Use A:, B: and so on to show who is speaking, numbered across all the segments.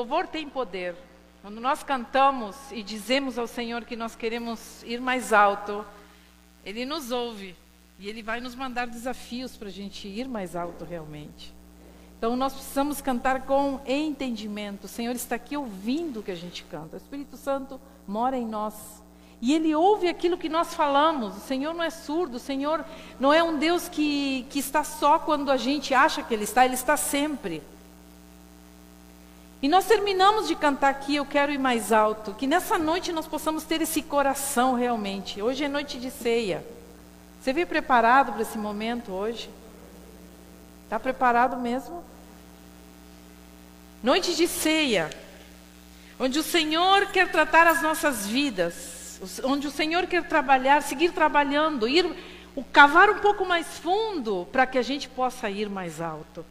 A: louvor tem poder. Quando nós cantamos e dizemos ao Senhor que nós queremos ir mais alto, Ele nos ouve e Ele vai nos mandar desafios para a gente ir mais alto realmente. Então nós precisamos cantar com entendimento. O Senhor está aqui ouvindo o que a gente canta. O Espírito Santo mora em nós. E Ele ouve aquilo que nós falamos. O Senhor não é surdo. O Senhor não é um Deus que, que está só quando a gente acha que Ele está. Ele está sempre. E nós terminamos de cantar aqui, eu quero ir mais alto. Que nessa noite nós possamos ter esse coração realmente. Hoje é noite de ceia. Você veio preparado para esse momento hoje? Está preparado mesmo? Noite de ceia, onde o Senhor quer tratar as nossas vidas, onde o Senhor quer trabalhar, seguir trabalhando, ir cavar um pouco mais fundo para que a gente possa ir mais alto.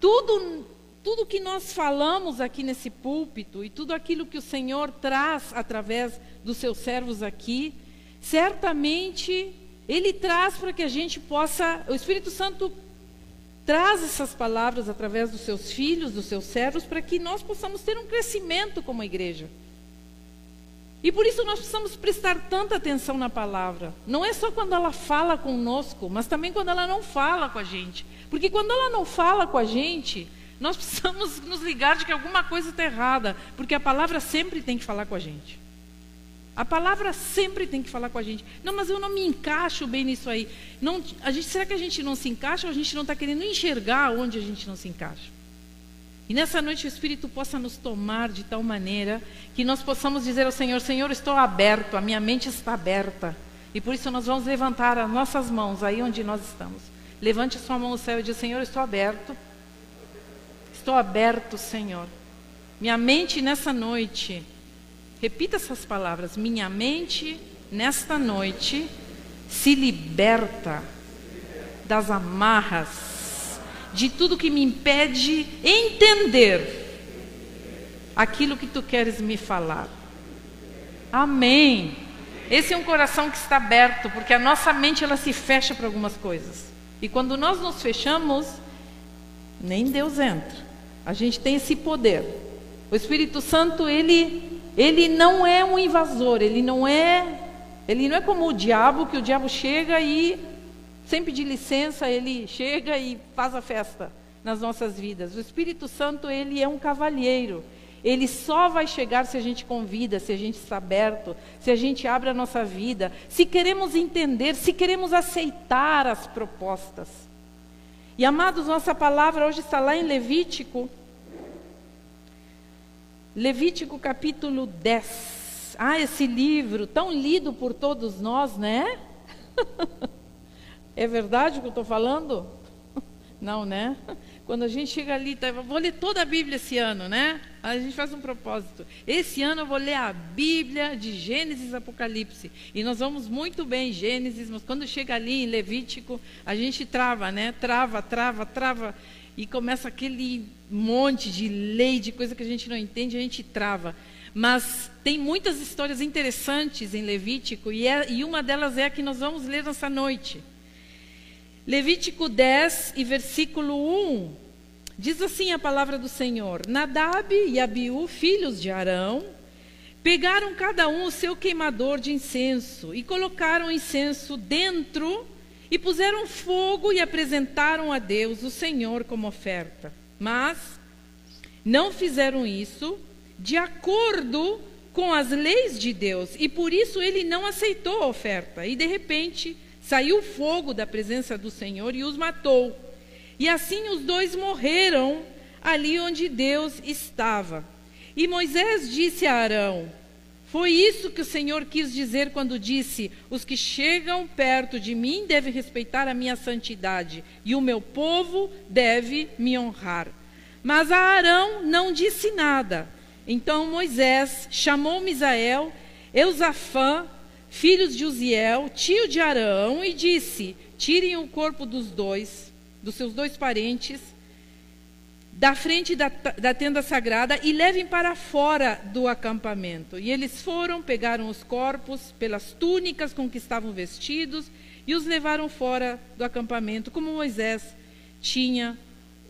A: Tudo, tudo que nós falamos aqui nesse púlpito e tudo aquilo que o Senhor traz através dos seus servos aqui, certamente Ele traz para que a gente possa, o Espírito Santo traz essas palavras através dos seus filhos, dos seus servos, para que nós possamos ter um crescimento como igreja. E por isso nós precisamos prestar tanta atenção na palavra. Não é só quando ela fala conosco, mas também quando ela não fala com a gente. Porque quando ela não fala com a gente, nós precisamos nos ligar de que alguma coisa está errada, porque a palavra sempre tem que falar com a gente. A palavra sempre tem que falar com a gente. Não, mas eu não me encaixo bem nisso aí. Não, a gente, será que a gente não se encaixa ou a gente não está querendo enxergar onde a gente não se encaixa? E nessa noite o Espírito possa nos tomar de tal maneira que nós possamos dizer ao Senhor: Senhor, estou aberto, a minha mente está aberta. E por isso nós vamos levantar as nossas mãos aí onde nós estamos. Levante a sua mão no céu e diz: Senhor, estou aberto. Estou aberto, Senhor. Minha mente nessa noite Repita essas palavras. Minha mente, nesta noite, se liberta das amarras, de tudo que me impede entender aquilo que tu queres me falar. Amém. Esse é um coração que está aberto, porque a nossa mente ela se fecha para algumas coisas. E quando nós nos fechamos, nem Deus entra. A gente tem esse poder. O Espírito Santo, ele ele não é um invasor, ele não é, ele não é como o diabo, que o diabo chega e sem pedir licença, ele chega e faz a festa nas nossas vidas. O Espírito Santo, ele é um cavalheiro. Ele só vai chegar se a gente convida, se a gente está aberto, se a gente abre a nossa vida, se queremos entender, se queremos aceitar as propostas. E amados, nossa palavra hoje está lá em Levítico Levítico capítulo 10. Ah, esse livro tão lido por todos nós, né? é verdade o que eu estou falando? Não, né? Quando a gente chega ali, tá, vou ler toda a Bíblia esse ano, né? A gente faz um propósito. Esse ano eu vou ler a Bíblia de Gênesis Apocalipse. E nós vamos muito bem em Gênesis, mas quando chega ali em Levítico, a gente trava, né? Trava, trava, trava e começa aquele monte de lei, de coisa que a gente não entende, a gente trava. Mas tem muitas histórias interessantes em Levítico, e, é, e uma delas é a que nós vamos ler nessa noite. Levítico 10 e versículo 1. Diz assim a palavra do Senhor: Nadab e Abiú, filhos de Arão, pegaram cada um o seu queimador de incenso e colocaram o incenso dentro e puseram fogo e apresentaram a Deus o Senhor como oferta. Mas não fizeram isso de acordo com as leis de Deus, e por isso ele não aceitou a oferta. E de repente saiu fogo da presença do Senhor e os matou. E assim os dois morreram ali onde Deus estava. E Moisés disse a Arão: foi isso que o Senhor quis dizer quando disse: Os que chegam perto de mim devem respeitar a minha santidade, e o meu povo deve me honrar. Mas Arão não disse nada. Então Moisés chamou Misael, Eusafã, filhos de Uziel, tio de Arão, e disse: Tirem o corpo dos dois, dos seus dois parentes, da frente da, da, tenda sagrada e levem para fora do acampamento. E eles foram, pegaram os corpos pelas túnicas com que estavam vestidos e os levaram fora do acampamento, como Moisés tinha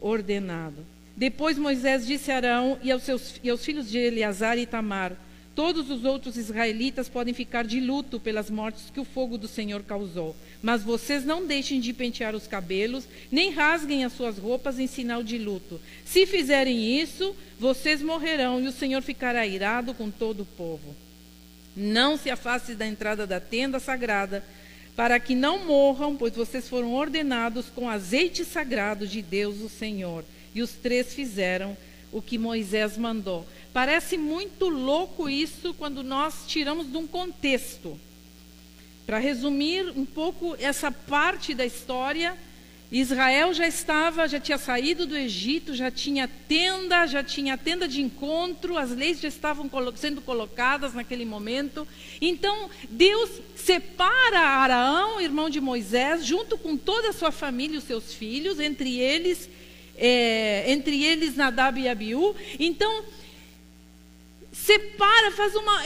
A: ordenado. Depois Moisés disse a Arão e aos, seus, e aos filhos de Eleazar e Tamar: Todos os outros israelitas podem ficar de luto pelas mortes que o fogo do Senhor causou. Mas vocês não deixem de pentear os cabelos, nem rasguem as suas roupas em sinal de luto. Se fizerem isso, vocês morrerão e o Senhor ficará irado com todo o povo. Não se afaste da entrada da tenda sagrada, para que não morram, pois vocês foram ordenados com azeite sagrado de Deus, o Senhor. E os três fizeram o que Moisés mandou. Parece muito louco isso quando nós tiramos de um contexto. Para resumir um pouco essa parte da história, Israel já estava, já tinha saído do Egito, já tinha tenda, já tinha tenda de encontro, as leis já estavam sendo colocadas naquele momento. Então, Deus separa Araão, irmão de Moisés, junto com toda a sua família os seus filhos, entre eles é, entre eles Nadab e Abiú. Então, separa, faz uma.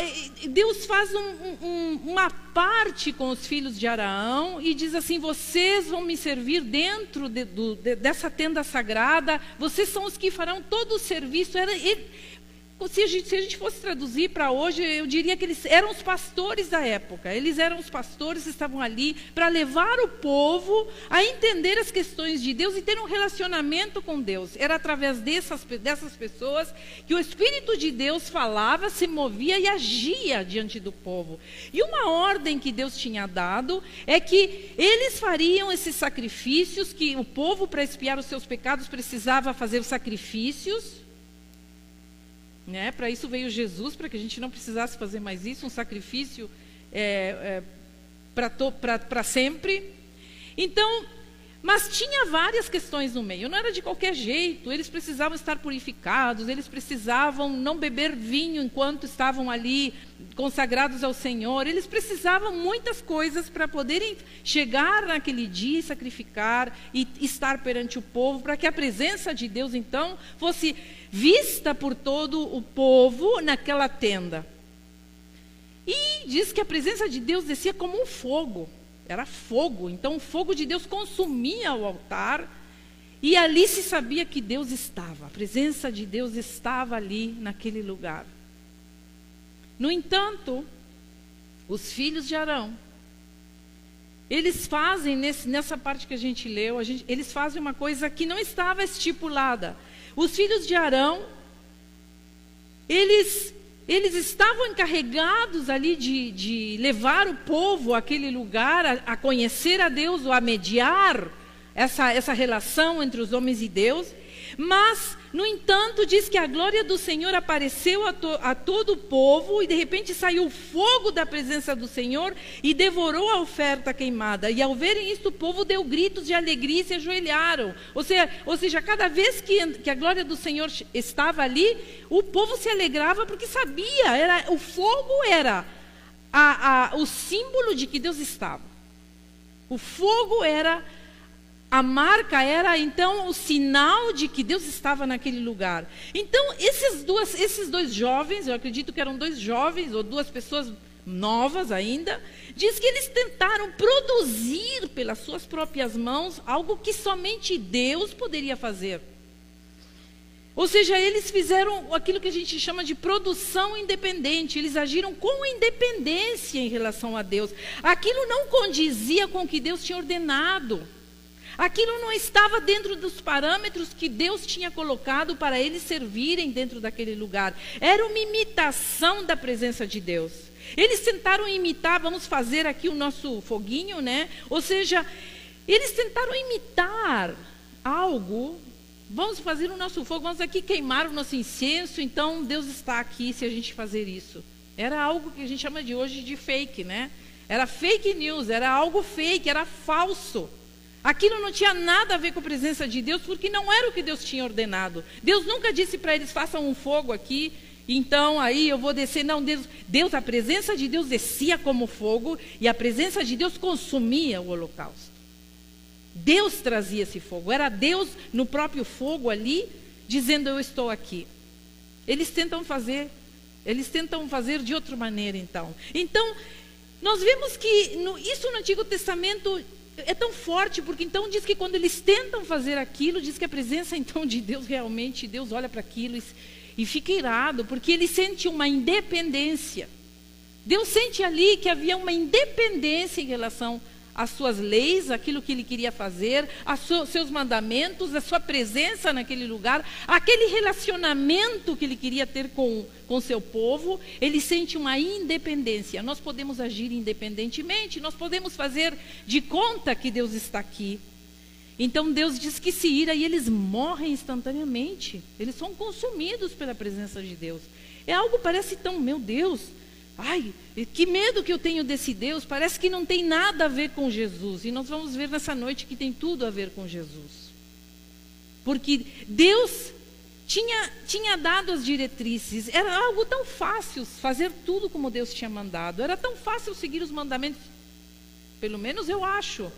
A: Deus faz um, um, uma parte com os filhos de Araão e diz assim: vocês vão me servir dentro de, do, de, dessa tenda sagrada, vocês são os que farão todo o serviço. Era, ele, se a, gente, se a gente fosse traduzir para hoje, eu diria que eles eram os pastores da época. Eles eram os pastores que estavam ali para levar o povo a entender as questões de Deus e ter um relacionamento com Deus. Era através dessas, dessas pessoas que o Espírito de Deus falava, se movia e agia diante do povo. E uma ordem que Deus tinha dado é que eles fariam esses sacrifícios, que o povo, para expiar os seus pecados, precisava fazer os sacrifícios né? Para isso veio Jesus, para que a gente não precisasse fazer mais isso, um sacrifício é, é, para sempre. Então, mas tinha várias questões no meio, não era de qualquer jeito, eles precisavam estar purificados, eles precisavam não beber vinho enquanto estavam ali consagrados ao Senhor, eles precisavam muitas coisas para poderem chegar naquele dia e sacrificar e estar perante o povo, para que a presença de Deus então fosse vista por todo o povo naquela tenda. E diz que a presença de Deus descia como um fogo, era fogo, então o fogo de Deus consumia o altar. E ali se sabia que Deus estava, a presença de Deus estava ali naquele lugar. No entanto, os filhos de Arão, eles fazem, nesse, nessa parte que a gente leu, a gente, eles fazem uma coisa que não estava estipulada. Os filhos de Arão, eles, eles estavam encarregados ali de, de levar o povo àquele lugar, a, a conhecer a Deus, ou a mediar essa, essa relação entre os homens e Deus. Mas, no entanto, diz que a glória do Senhor apareceu a, to, a todo o povo e de repente saiu fogo da presença do Senhor e devorou a oferta queimada. E ao verem isso, o povo deu gritos de alegria e se ajoelharam. Ou seja, ou seja cada vez que, que a glória do Senhor estava ali, o povo se alegrava porque sabia, era, o fogo era a, a, o símbolo de que Deus estava. O fogo era a marca era então o sinal de que Deus estava naquele lugar. Então, esses, duas, esses dois jovens, eu acredito que eram dois jovens ou duas pessoas novas ainda, diz que eles tentaram produzir pelas suas próprias mãos algo que somente Deus poderia fazer. Ou seja, eles fizeram aquilo que a gente chama de produção independente, eles agiram com independência em relação a Deus. Aquilo não condizia com o que Deus tinha ordenado. Aquilo não estava dentro dos parâmetros que Deus tinha colocado para eles servirem dentro daquele lugar. Era uma imitação da presença de Deus. Eles tentaram imitar, vamos fazer aqui o nosso foguinho, né? Ou seja, eles tentaram imitar algo. Vamos fazer o nosso fogo, vamos aqui queimar o nosso incenso, então Deus está aqui se a gente fazer isso. Era algo que a gente chama de hoje de fake, né? Era fake news, era algo fake, era falso. Aquilo não tinha nada a ver com a presença de Deus, porque não era o que Deus tinha ordenado. Deus nunca disse para eles: façam um fogo aqui, então aí eu vou descer. Não, Deus, Deus, a presença de Deus descia como fogo e a presença de Deus consumia o holocausto. Deus trazia esse fogo, era Deus no próprio fogo ali, dizendo: Eu estou aqui. Eles tentam fazer, eles tentam fazer de outra maneira, então. Então, nós vemos que no, isso no Antigo Testamento é tão forte, porque então diz que quando eles tentam fazer aquilo, diz que a presença então de Deus realmente, Deus olha para aquilo e, e fica irado, porque ele sente uma independência. Deus sente ali que havia uma independência em relação às suas leis, aquilo que ele queria fazer, aos seus mandamentos, a sua presença naquele lugar, aquele relacionamento que ele queria ter com o seu povo. Ele sente uma independência. Nós podemos agir independentemente, nós podemos fazer de conta que Deus está aqui. Então Deus diz que se ira e eles morrem instantaneamente. Eles são consumidos pela presença de Deus. É algo parece tão, meu Deus, Ai, que medo que eu tenho desse Deus, parece que não tem nada a ver com Jesus. E nós vamos ver nessa noite que tem tudo a ver com Jesus. Porque Deus tinha, tinha dado as diretrizes, era algo tão fácil fazer tudo como Deus tinha mandado, era tão fácil seguir os mandamentos, pelo menos eu acho,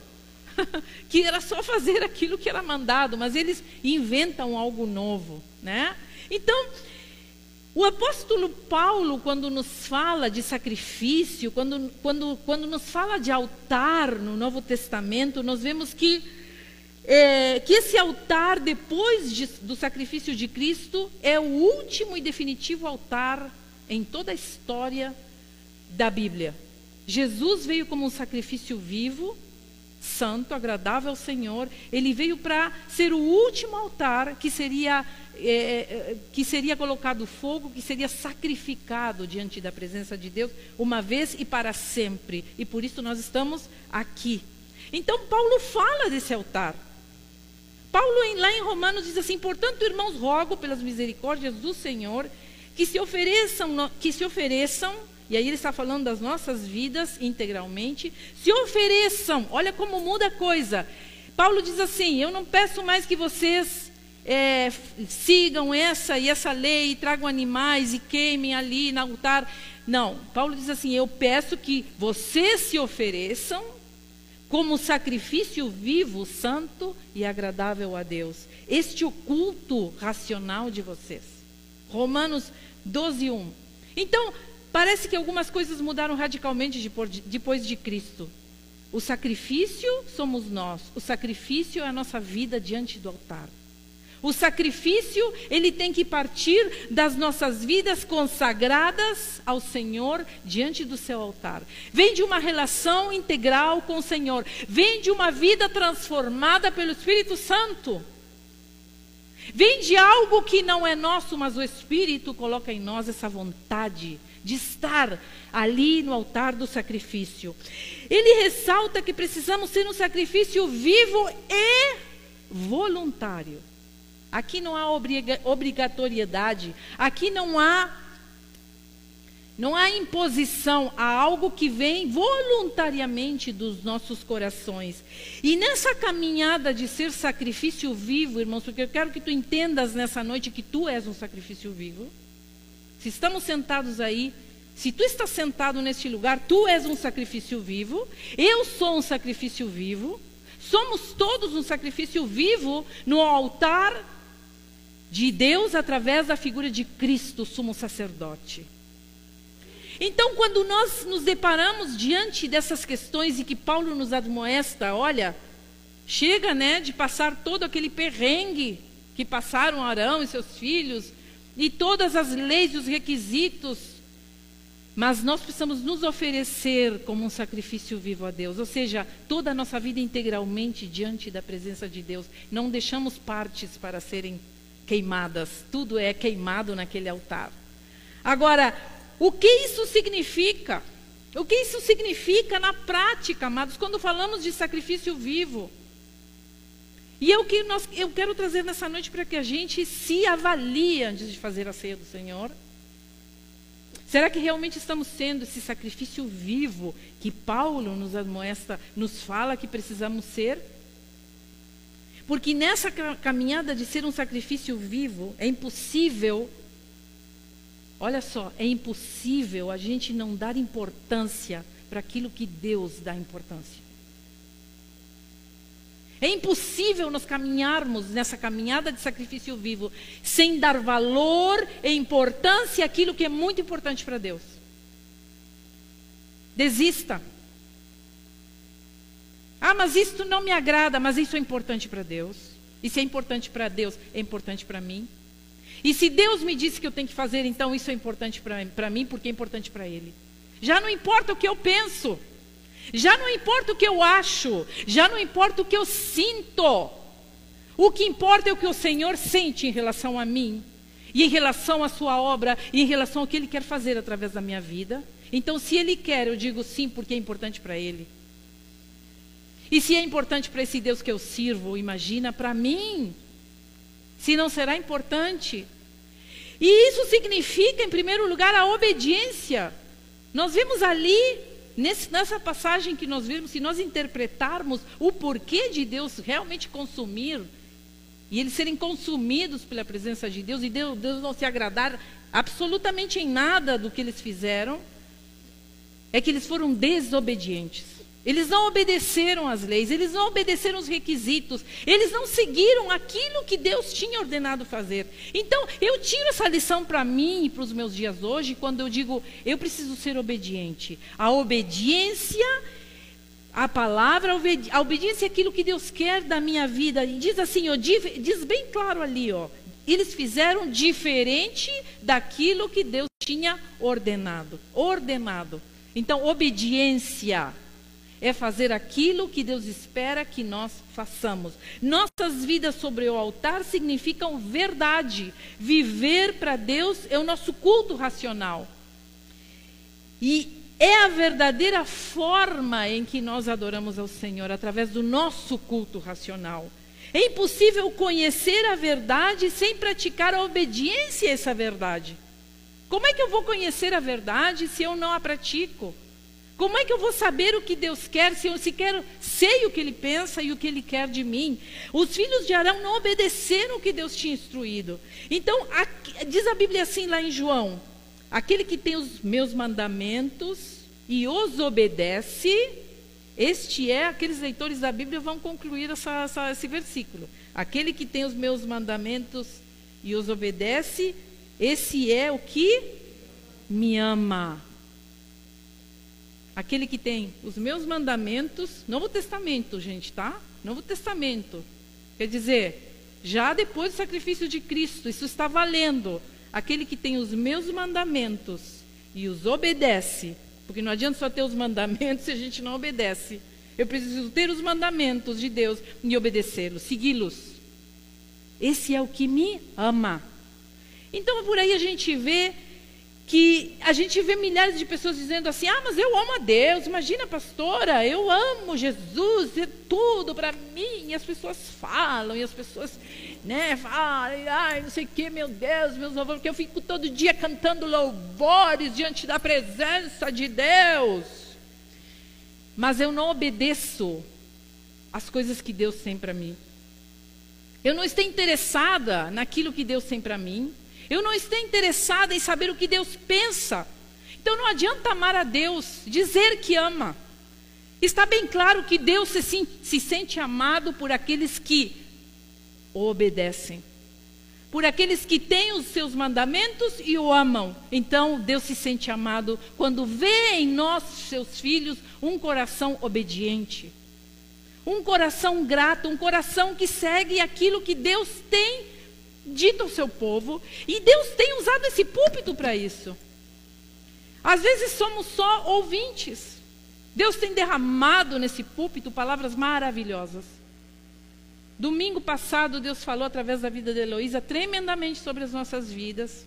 A: que era só fazer aquilo que era mandado, mas eles inventam algo novo, né? Então, o apóstolo Paulo, quando nos fala de sacrifício, quando, quando, quando nos fala de altar no Novo Testamento, nós vemos que, é, que esse altar, depois de, do sacrifício de Cristo, é o último e definitivo altar em toda a história da Bíblia. Jesus veio como um sacrifício vivo, santo, agradável ao Senhor. Ele veio para ser o último altar que seria é, é, que seria colocado fogo, que seria sacrificado diante da presença de Deus, uma vez e para sempre. E por isso nós estamos aqui. Então, Paulo fala desse altar. Paulo, lá em Romanos, diz assim: Portanto, irmãos, rogo pelas misericórdias do Senhor que se ofereçam, que se ofereçam, e aí ele está falando das nossas vidas integralmente, se ofereçam, olha como muda a coisa. Paulo diz assim: Eu não peço mais que vocês é, sigam essa e essa lei, e tragam animais e queimem ali no altar. Não, Paulo diz assim: eu peço que vocês se ofereçam como sacrifício vivo, santo e agradável a Deus. Este o culto racional de vocês. Romanos 12, 1. Então, parece que algumas coisas mudaram radicalmente depois de Cristo. O sacrifício somos nós, o sacrifício é a nossa vida diante do altar. O sacrifício, ele tem que partir das nossas vidas consagradas ao Senhor diante do seu altar. Vem de uma relação integral com o Senhor. Vem de uma vida transformada pelo Espírito Santo. Vem de algo que não é nosso, mas o Espírito coloca em nós essa vontade de estar ali no altar do sacrifício. Ele ressalta que precisamos ser um sacrifício vivo e voluntário. Aqui não há obriga obrigatoriedade, aqui não há não há imposição, há algo que vem voluntariamente dos nossos corações. E nessa caminhada de ser sacrifício vivo, irmãos, porque eu quero que tu entendas nessa noite que tu és um sacrifício vivo. Se estamos sentados aí, se tu estás sentado neste lugar, tu és um sacrifício vivo, eu sou um sacrifício vivo, somos todos um sacrifício vivo no altar de Deus através da figura de Cristo, sumo sacerdote. Então, quando nós nos deparamos diante dessas questões e que Paulo nos admoesta, olha, chega, né, de passar todo aquele perrengue que passaram Arão e seus filhos e todas as leis e os requisitos, mas nós precisamos nos oferecer como um sacrifício vivo a Deus, ou seja, toda a nossa vida integralmente diante da presença de Deus. Não deixamos partes para serem queimadas, tudo é queimado naquele altar. Agora, o que isso significa? O que isso significa na prática, amados, quando falamos de sacrifício vivo? E é o que nós, eu quero trazer nessa noite para que a gente se avalie antes de fazer a ceia do Senhor. Será que realmente estamos sendo esse sacrifício vivo que Paulo nos admoesta, nos fala que precisamos ser? Porque nessa caminhada de ser um sacrifício vivo, é impossível, olha só, é impossível a gente não dar importância para aquilo que Deus dá importância. É impossível nós caminharmos nessa caminhada de sacrifício vivo sem dar valor e importância àquilo que é muito importante para Deus. Desista. Ah, mas isso não me agrada, mas isso é importante para Deus. E se é importante para Deus, é importante para mim. E se Deus me disse que eu tenho que fazer, então isso é importante para mim, porque é importante para Ele. Já não importa o que eu penso, já não importa o que eu acho, já não importa o que eu sinto. O que importa é o que o Senhor sente em relação a mim, e em relação à Sua obra, e em relação ao que Ele quer fazer através da minha vida. Então, se Ele quer, eu digo sim, porque é importante para Ele. E se é importante para esse Deus que eu sirvo, imagina para mim. Se não será importante. E isso significa, em primeiro lugar, a obediência. Nós vemos ali, nesse, nessa passagem que nós vimos, se nós interpretarmos o porquê de Deus realmente consumir, e eles serem consumidos pela presença de Deus, e Deus, Deus não se agradar absolutamente em nada do que eles fizeram, é que eles foram desobedientes. Eles não obedeceram às leis, eles não obedeceram os requisitos, eles não seguiram aquilo que Deus tinha ordenado fazer. Então, eu tiro essa lição para mim e para os meus dias hoje, quando eu digo, eu preciso ser obediente. A obediência, a palavra, a obediência é aquilo que Deus quer da minha vida. E diz assim, ó, diz bem claro ali, ó, eles fizeram diferente daquilo que Deus tinha ordenado. Ordenado. Então, obediência é fazer aquilo que Deus espera que nós façamos. Nossas vidas sobre o altar significam verdade. Viver para Deus é o nosso culto racional. E é a verdadeira forma em que nós adoramos ao Senhor, através do nosso culto racional. É impossível conhecer a verdade sem praticar a obediência a essa verdade. Como é que eu vou conhecer a verdade se eu não a pratico? Como é que eu vou saber o que Deus quer se eu sequer sei o que Ele pensa e o que Ele quer de mim? Os filhos de Arão não obedeceram o que Deus tinha instruído. Então, aqui, diz a Bíblia assim lá em João: aquele que tem os meus mandamentos e os obedece, este é, aqueles leitores da Bíblia vão concluir essa, essa, esse versículo. Aquele que tem os meus mandamentos e os obedece, esse é o que me ama. Aquele que tem os meus mandamentos, Novo Testamento, gente, tá? Novo Testamento. Quer dizer, já depois do sacrifício de Cristo, isso está valendo. Aquele que tem os meus mandamentos e os obedece, porque não adianta só ter os mandamentos se a gente não obedece. Eu preciso ter os mandamentos de Deus e obedecê-los, segui-los. Esse é o que me ama. Então, por aí a gente vê que a gente vê milhares de pessoas dizendo assim: ah, mas eu amo a Deus, imagina, pastora, eu amo Jesus, é tudo para mim. E as pessoas falam, e as pessoas, né, falam, ai, não sei o que, meu Deus, meus louvores, porque eu fico todo dia cantando louvores diante da presença de Deus. Mas eu não obedeço as coisas que Deus tem para mim. Eu não estou interessada naquilo que Deus tem para mim. Eu não estou interessada em saber o que Deus pensa. Então não adianta amar a Deus, dizer que ama. Está bem claro que Deus se, se sente amado por aqueles que obedecem. Por aqueles que têm os seus mandamentos e o amam. Então Deus se sente amado quando vê em nós, seus filhos, um coração obediente. Um coração grato, um coração que segue aquilo que Deus tem dito ao seu povo, e Deus tem usado esse púlpito para isso. Às vezes somos só ouvintes. Deus tem derramado nesse púlpito palavras maravilhosas. Domingo passado, Deus falou através da vida de Heloísa tremendamente sobre as nossas vidas.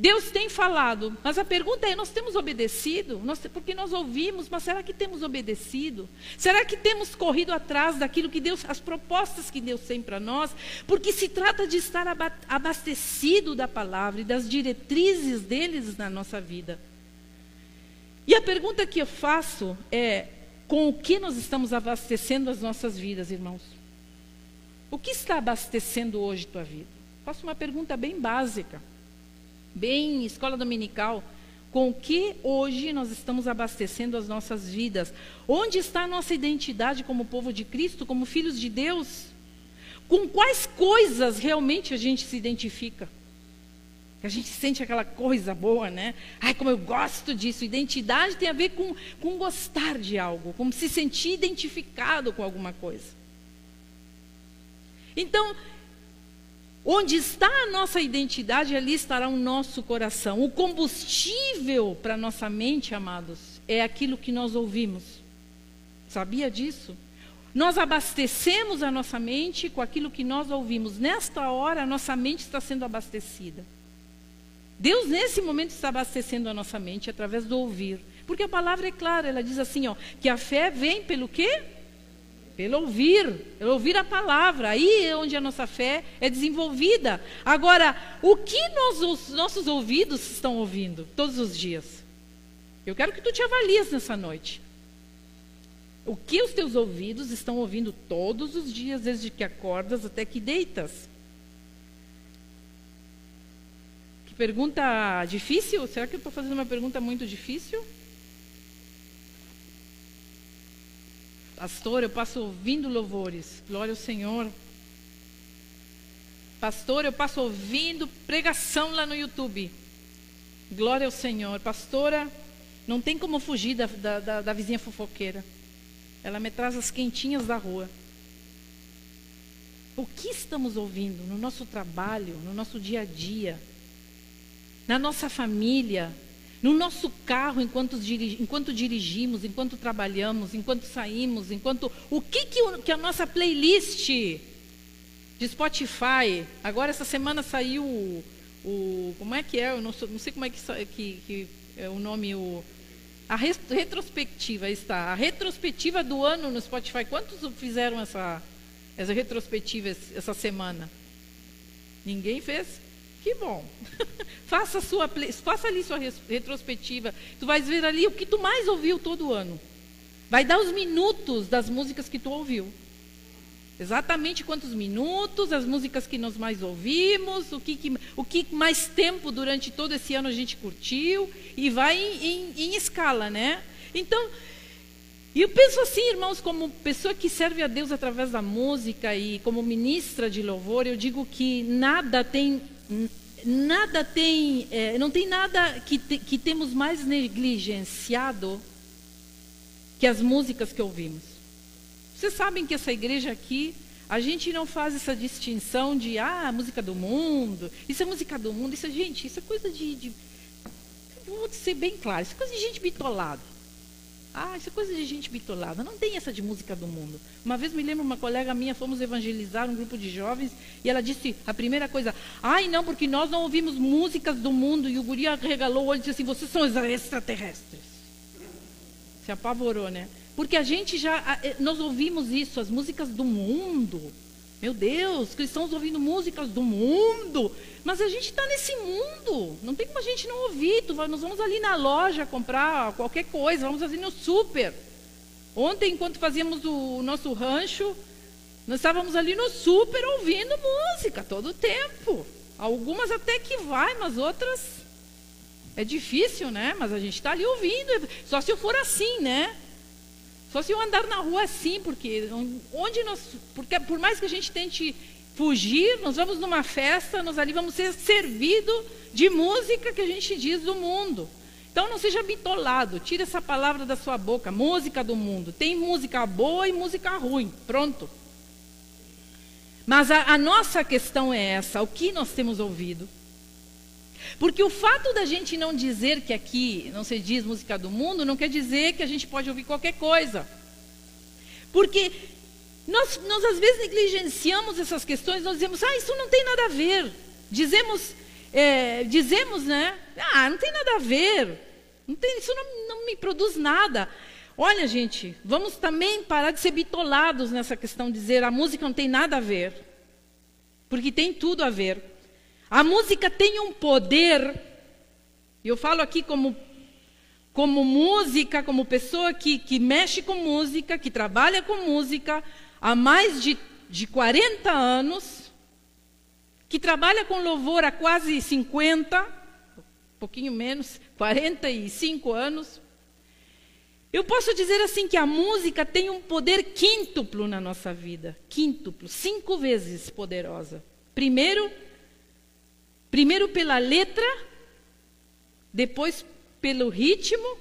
A: Deus tem falado, mas a pergunta é: nós temos obedecido? Nós, porque nós ouvimos, mas será que temos obedecido? Será que temos corrido atrás daquilo que Deus, as propostas que Deus tem para nós? Porque se trata de estar abastecido da palavra e das diretrizes deles na nossa vida. E a pergunta que eu faço é: com o que nós estamos abastecendo as nossas vidas, irmãos? O que está abastecendo hoje tua vida? Faço uma pergunta bem básica bem escola dominical, com o que hoje nós estamos abastecendo as nossas vidas? Onde está a nossa identidade como povo de Cristo, como filhos de Deus? Com quais coisas realmente a gente se identifica? A gente sente aquela coisa boa, né? Ai, como eu gosto disso. Identidade tem a ver com, com gostar de algo, com se sentir identificado com alguma coisa. Então, onde está a nossa identidade, ali estará o nosso coração. O combustível para nossa mente, amados, é aquilo que nós ouvimos. Sabia disso? Nós abastecemos a nossa mente com aquilo que nós ouvimos. Nesta hora, a nossa mente está sendo abastecida. Deus, nesse momento, está abastecendo a nossa mente através do ouvir. Porque a palavra é clara, ela diz assim, ó, que a fé vem pelo quê? Pelo ouvir, pelo ouvir a palavra. Aí é onde a nossa fé é desenvolvida. Agora, o que nós, os nossos ouvidos estão ouvindo todos os dias? Eu quero que tu te avalies nessa noite. O que os teus ouvidos estão ouvindo todos os dias, desde que acordas até que deitas? Pergunta difícil? Será que eu estou fazendo uma pergunta muito difícil? Pastor, eu passo ouvindo louvores. Glória ao Senhor. Pastor, eu passo ouvindo pregação lá no YouTube. Glória ao Senhor. Pastora, não tem como fugir da, da, da, da vizinha fofoqueira. Ela me traz as quentinhas da rua. O que estamos ouvindo no nosso trabalho, no nosso dia a dia? na nossa família, no nosso carro enquanto, enquanto dirigimos, enquanto trabalhamos, enquanto saímos, enquanto. O que, que, o, que a nossa playlist de Spotify. Agora essa semana saiu o. o como é que é? Eu não, sou, não sei como é que, que, que é o nome. O, a retrospectiva está. A retrospectiva do ano no Spotify. Quantos fizeram essa, essa retrospectiva essa semana? Ninguém fez? Que bom. faça, sua, faça ali sua retrospectiva. Tu vais ver ali o que tu mais ouviu todo ano. Vai dar os minutos das músicas que tu ouviu. Exatamente quantos minutos, as músicas que nós mais ouvimos, o que, que o que mais tempo durante todo esse ano a gente curtiu, e vai em, em, em escala, né? Então, eu penso assim, irmãos, como pessoa que serve a Deus através da música e como ministra de louvor, eu digo que nada tem nada tem, é, não tem nada que, te, que temos mais negligenciado que as músicas que ouvimos. Vocês sabem que essa igreja aqui, a gente não faz essa distinção de, ah, música do mundo, isso é música do mundo, isso é, gente, isso é coisa de, de vou ser bem claro, isso é coisa de gente bitolada. Ah, isso é coisa de gente bitolada. Não tem essa de música do mundo. Uma vez me lembro, uma colega minha, fomos evangelizar um grupo de jovens e ela disse a primeira coisa: Ai, não, porque nós não ouvimos músicas do mundo. E o guri regalou o olho e disse assim: Vocês são extraterrestres. Se apavorou, né? Porque a gente já. Eh, nós ouvimos isso, as músicas do mundo. Meu Deus, cristãos ouvindo músicas do mundo. Mas a gente está nesse mundo. Não tem como a gente não ouvir. Nós vamos ali na loja comprar qualquer coisa, vamos ali no super. Ontem, enquanto fazíamos o nosso rancho, nós estávamos ali no super ouvindo música todo o tempo. Algumas até que vai, mas outras é difícil, né? Mas a gente está ali ouvindo. Só se eu for assim, né? Só se eu andar na rua assim, porque onde nós, porque por mais que a gente tente fugir, nós vamos numa festa, nós ali vamos ser servidos de música que a gente diz do mundo. Então não seja bitolado, tira essa palavra da sua boca, música do mundo. Tem música boa e música ruim, pronto. Mas a, a nossa questão é essa: o que nós temos ouvido? Porque o fato da gente não dizer que aqui não se diz música do mundo, não quer dizer que a gente pode ouvir qualquer coisa. Porque nós, nós às vezes negligenciamos essas questões, nós dizemos, ah, isso não tem nada a ver. Dizemos, é, dizemos, né? Ah, não tem nada a ver. Não tem, isso não, não me produz nada. Olha, gente, vamos também parar de ser bitolados nessa questão de dizer a música não tem nada a ver. Porque tem tudo a ver. A música tem um poder, eu falo aqui como, como música, como pessoa que, que mexe com música, que trabalha com música há mais de, de 40 anos, que trabalha com louvor há quase 50, um pouquinho menos, 45 anos. Eu posso dizer assim que a música tem um poder quíntuplo na nossa vida, quíntuplo, cinco vezes poderosa. Primeiro, Primeiro pela letra, depois pelo ritmo,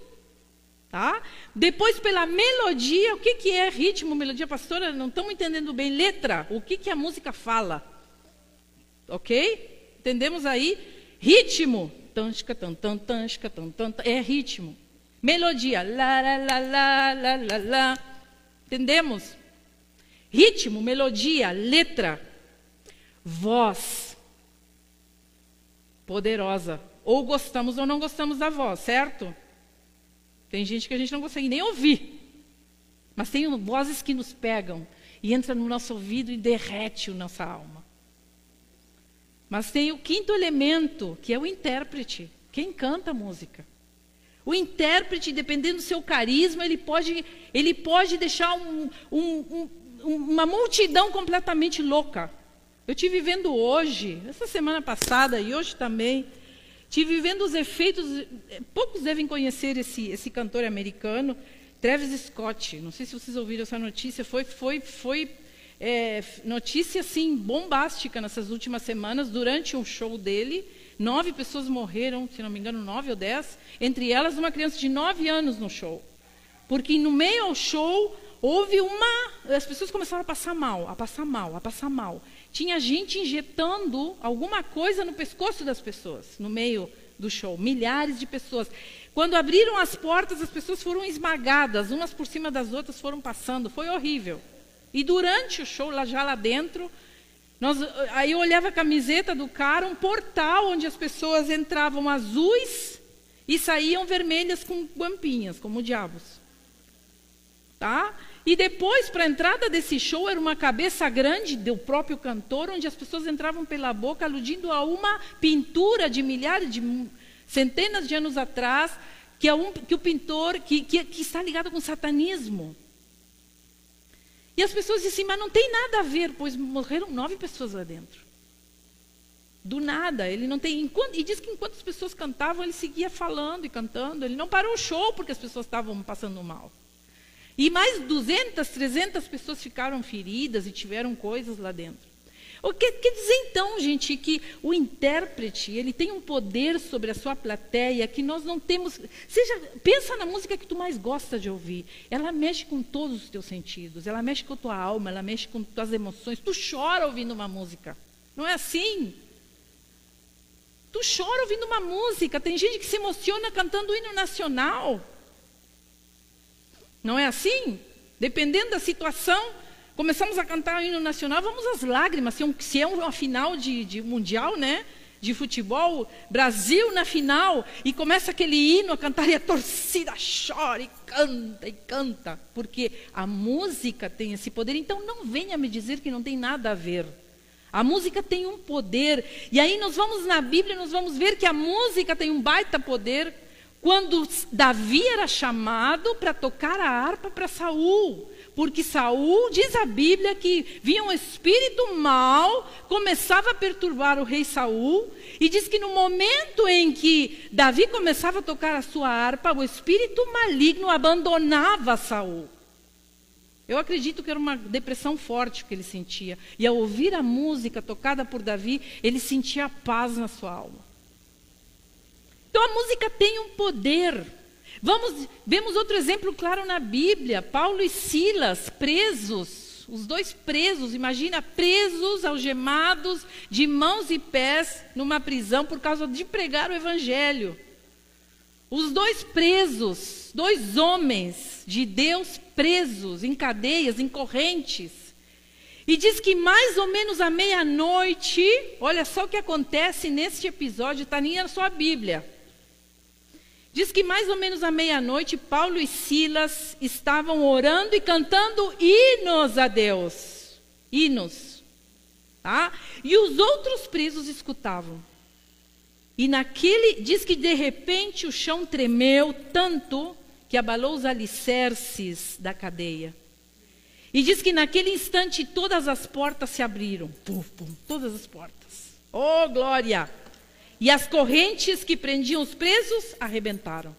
A: tá? Depois pela melodia. O que, que é ritmo, melodia, pastora? Não estamos entendendo bem. Letra, o que, que a música fala? Ok? Entendemos aí? Ritmo. Tan, tan, tan, tan, é ritmo. Melodia. Entendemos? Ritmo, melodia, letra. Voz. Poderosa. Ou gostamos ou não gostamos da voz, certo? Tem gente que a gente não consegue nem ouvir. Mas tem vozes que nos pegam e entra no nosso ouvido e derrete a nossa alma. Mas tem o quinto elemento, que é o intérprete, quem canta a música. O intérprete, dependendo do seu carisma, ele pode, ele pode deixar um, um, um, uma multidão completamente louca. Eu tive vendo hoje, essa semana passada e hoje também, tive vendo os efeitos. Poucos devem conhecer esse, esse cantor americano, Travis Scott. Não sei se vocês ouviram essa notícia. Foi, foi, foi é, notícia assim bombástica nessas últimas semanas durante um show dele. Nove pessoas morreram, se não me engano, nove ou dez. Entre elas, uma criança de nove anos no show. Porque no meio ao show houve uma. As pessoas começaram a passar mal, a passar mal, a passar mal. Tinha gente injetando alguma coisa no pescoço das pessoas, no meio do show. Milhares de pessoas. Quando abriram as portas, as pessoas foram esmagadas, umas por cima das outras foram passando. Foi horrível. E durante o show, lá já lá dentro, nós, aí eu olhava a camiseta do cara, um portal onde as pessoas entravam azuis e saíam vermelhas com guampinhas, como diabos. Tá? E depois, para a entrada desse show, era uma cabeça grande do próprio cantor, onde as pessoas entravam pela boca, aludindo a uma pintura de milhares, de centenas de anos atrás, que, é um, que o pintor, que, que, que está ligado com o satanismo. E as pessoas dizem, mas não tem nada a ver, pois morreram nove pessoas lá dentro. Do nada, ele não tem. Enquanto, e diz que enquanto as pessoas cantavam, ele seguia falando e cantando. Ele não parou o show porque as pessoas estavam passando mal. E mais 200, 300 pessoas ficaram feridas e tiveram coisas lá dentro. O que quer dizer então, gente, que o intérprete ele tem um poder sobre a sua plateia que nós não temos. Seja, pensa na música que tu mais gosta de ouvir. Ela mexe com todos os teus sentidos. Ela mexe com a tua alma. Ela mexe com tuas emoções. Tu chora ouvindo uma música. Não é assim? Tu chora ouvindo uma música. Tem gente que se emociona cantando o hino nacional. Não é assim? Dependendo da situação, Começamos a cantar o hino nacional, vamos às lágrimas. Se, é um, se é uma final de, de mundial, né? de futebol, Brasil na final, e começa aquele hino a cantar e a torcida chora e canta e canta, porque a música tem esse poder. Então não venha me dizer que não tem nada a ver. A música tem um poder, e aí nós vamos na Bíblia, nós vamos ver que a música tem um baita poder. Quando Davi era chamado para tocar a harpa para Saul, porque Saul diz a Bíblia que vinha um espírito mal, começava a perturbar o rei Saul, e diz que no momento em que Davi começava a tocar a sua harpa, o espírito maligno abandonava Saul. Eu acredito que era uma depressão forte que ele sentia. E ao ouvir a música tocada por Davi, ele sentia paz na sua alma. Então a música tem um poder. Vamos, vemos outro exemplo claro na Bíblia: Paulo e Silas presos, os dois presos, imagina, presos, algemados, de mãos e pés, numa prisão por causa de pregar o Evangelho. Os dois presos, dois homens de Deus presos em cadeias, em correntes. E diz que mais ou menos à meia-noite, olha só o que acontece neste episódio, está na sua Bíblia. Diz que mais ou menos à meia-noite, Paulo e Silas estavam orando e cantando hinos a Deus. Hinos. Tá? E os outros presos escutavam. E naquele, diz que de repente o chão tremeu tanto que abalou os alicerces da cadeia. E diz que naquele instante todas as portas se abriram. Pum, pum, todas as portas. Oh, glória! E as correntes que prendiam os presos arrebentaram.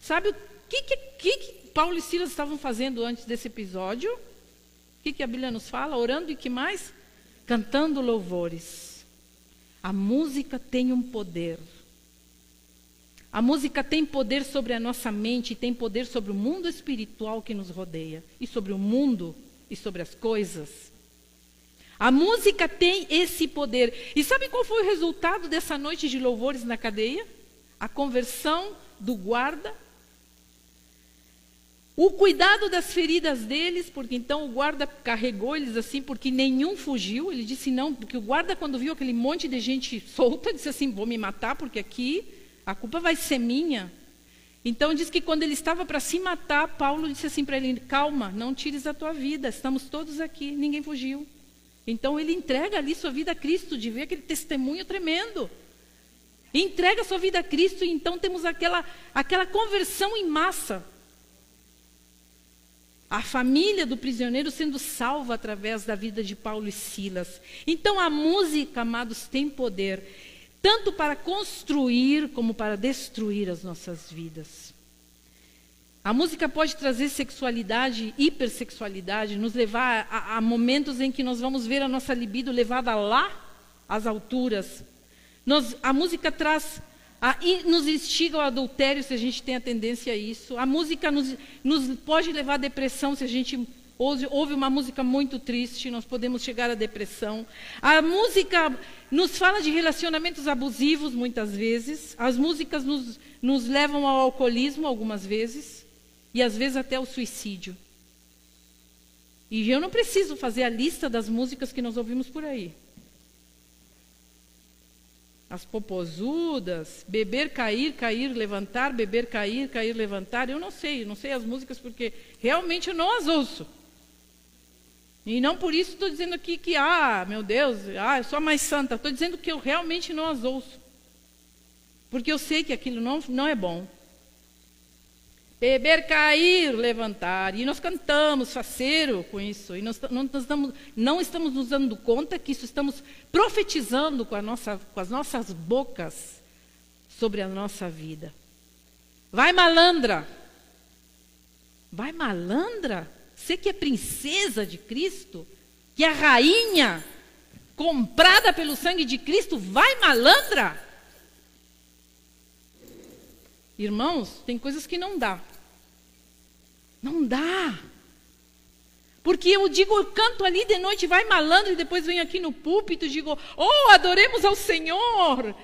A: Sabe o que, que, que Paulo e Silas estavam fazendo antes desse episódio? O que, que a Bíblia nos fala? Orando e que mais? Cantando louvores. A música tem um poder. A música tem poder sobre a nossa mente, tem poder sobre o mundo espiritual que nos rodeia, e sobre o mundo e sobre as coisas. A música tem esse poder. E sabe qual foi o resultado dessa noite de louvores na cadeia? A conversão do guarda o cuidado das feridas deles, porque então o guarda carregou eles assim, porque nenhum fugiu. Ele disse não, porque o guarda, quando viu aquele monte de gente solta, disse assim: vou me matar, porque aqui a culpa vai ser minha. Então diz que quando ele estava para se matar, Paulo disse assim para ele: calma, não tires a tua vida, estamos todos aqui, ninguém fugiu. Então ele entrega ali sua vida a Cristo, de ver aquele testemunho tremendo. Entrega sua vida a Cristo, e então temos aquela, aquela conversão em massa a família do prisioneiro sendo salva através da vida de Paulo e Silas. Então a música, amados, tem poder tanto para construir como para destruir as nossas vidas. A música pode trazer sexualidade, hipersexualidade, nos levar a, a momentos em que nós vamos ver a nossa libido levada lá às alturas. Nós, a música traz e nos instiga ao adultério se a gente tem a tendência a isso. A música nos, nos pode levar à depressão se a gente ouve, ouve uma música muito triste, nós podemos chegar à depressão. A música nos fala de relacionamentos abusivos muitas vezes. As músicas nos, nos levam ao alcoolismo algumas vezes. E às vezes até ao suicídio. E eu não preciso fazer a lista das músicas que nós ouvimos por aí as popozudas, beber, cair, cair, levantar, beber, cair, cair, levantar. Eu não sei, não sei as músicas porque realmente eu não as ouço. E não por isso estou dizendo aqui que, ah, meu Deus, ah, eu sou a mais santa. Estou dizendo que eu realmente não as ouço. Porque eu sei que aquilo não, não é bom. Beber, cair, levantar. E nós cantamos faceiro com isso. E nós não, nós estamos, não estamos nos dando conta que isso estamos profetizando com, nossa, com as nossas bocas sobre a nossa vida. Vai malandra. Vai malandra. Você que é princesa de Cristo, que é rainha, comprada pelo sangue de Cristo, vai malandra. Irmãos, tem coisas que não dá. Não dá. Porque eu digo, eu canto ali de noite, vai malandro, e depois venho aqui no púlpito e digo, oh, adoremos ao Senhor.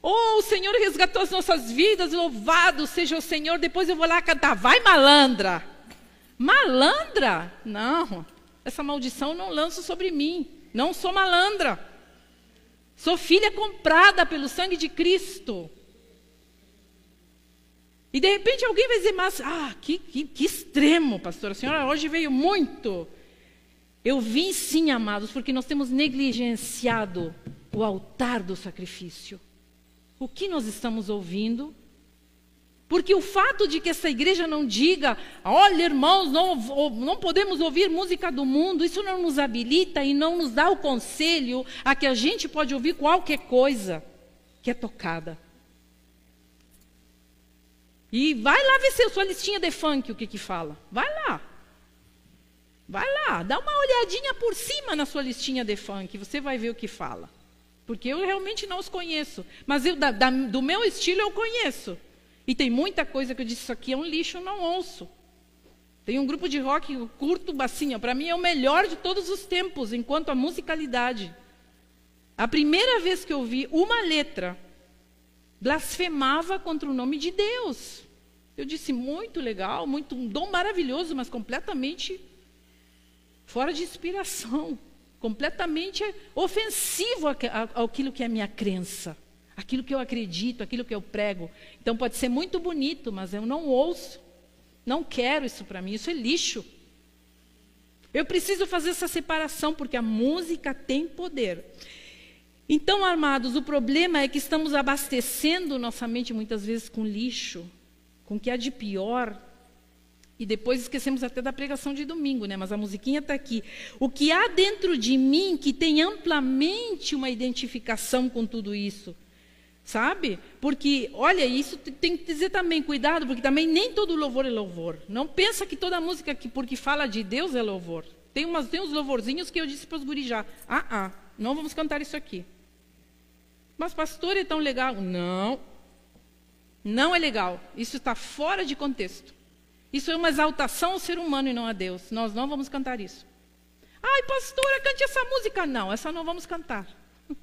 A: Oh, o Senhor resgatou as nossas vidas, louvado seja o Senhor. Depois eu vou lá cantar, vai malandra. Malandra? Não, essa maldição não lanço sobre mim. Não sou malandra. Sou filha comprada pelo sangue de Cristo. E de repente alguém vai dizer, mas, ah, que, que, que extremo, pastor. A senhora hoje veio muito. Eu vim sim, amados, porque nós temos negligenciado o altar do sacrifício. O que nós estamos ouvindo? Porque o fato de que essa igreja não diga, olha, irmãos, não, não podemos ouvir música do mundo, isso não nos habilita e não nos dá o conselho a que a gente pode ouvir qualquer coisa que é tocada. E vai lá ver se sua listinha de funk, o que que fala. Vai lá. Vai lá, dá uma olhadinha por cima na sua listinha de funk, você vai ver o que fala. Porque eu realmente não os conheço. Mas eu, da, da, do meu estilo eu conheço. E tem muita coisa que eu disse, isso aqui é um lixo, eu não ouço. Tem um grupo de rock que eu curto, assim, para mim é o melhor de todos os tempos, enquanto a musicalidade. A primeira vez que eu vi uma letra blasfemava contra o nome de Deus. Eu disse, muito legal, muito um dom maravilhoso, mas completamente fora de inspiração, completamente ofensivo àquilo que é minha crença, aquilo que eu acredito, aquilo que eu prego. Então pode ser muito bonito, mas eu não ouço, não quero isso para mim, isso é lixo. Eu preciso fazer essa separação, porque a música tem poder. Então, amados, o problema é que estamos abastecendo nossa mente muitas vezes com lixo, com o que há de pior. E depois esquecemos até da pregação de domingo, né? Mas a musiquinha está aqui. O que há dentro de mim que tem amplamente uma identificação com tudo isso. Sabe? Porque, olha, isso tem que dizer também, cuidado, porque também nem todo louvor é louvor. Não pensa que toda música que porque fala de Deus é louvor. Tem, umas, tem uns louvorzinhos que eu disse para os guris já. Ah, ah, não vamos cantar isso aqui. Mas, pastor, é tão legal. Não. Não é legal. Isso está fora de contexto. Isso é uma exaltação ao ser humano e não a Deus. Nós não vamos cantar isso. Ai, pastora, cante essa música. Não, essa não vamos cantar.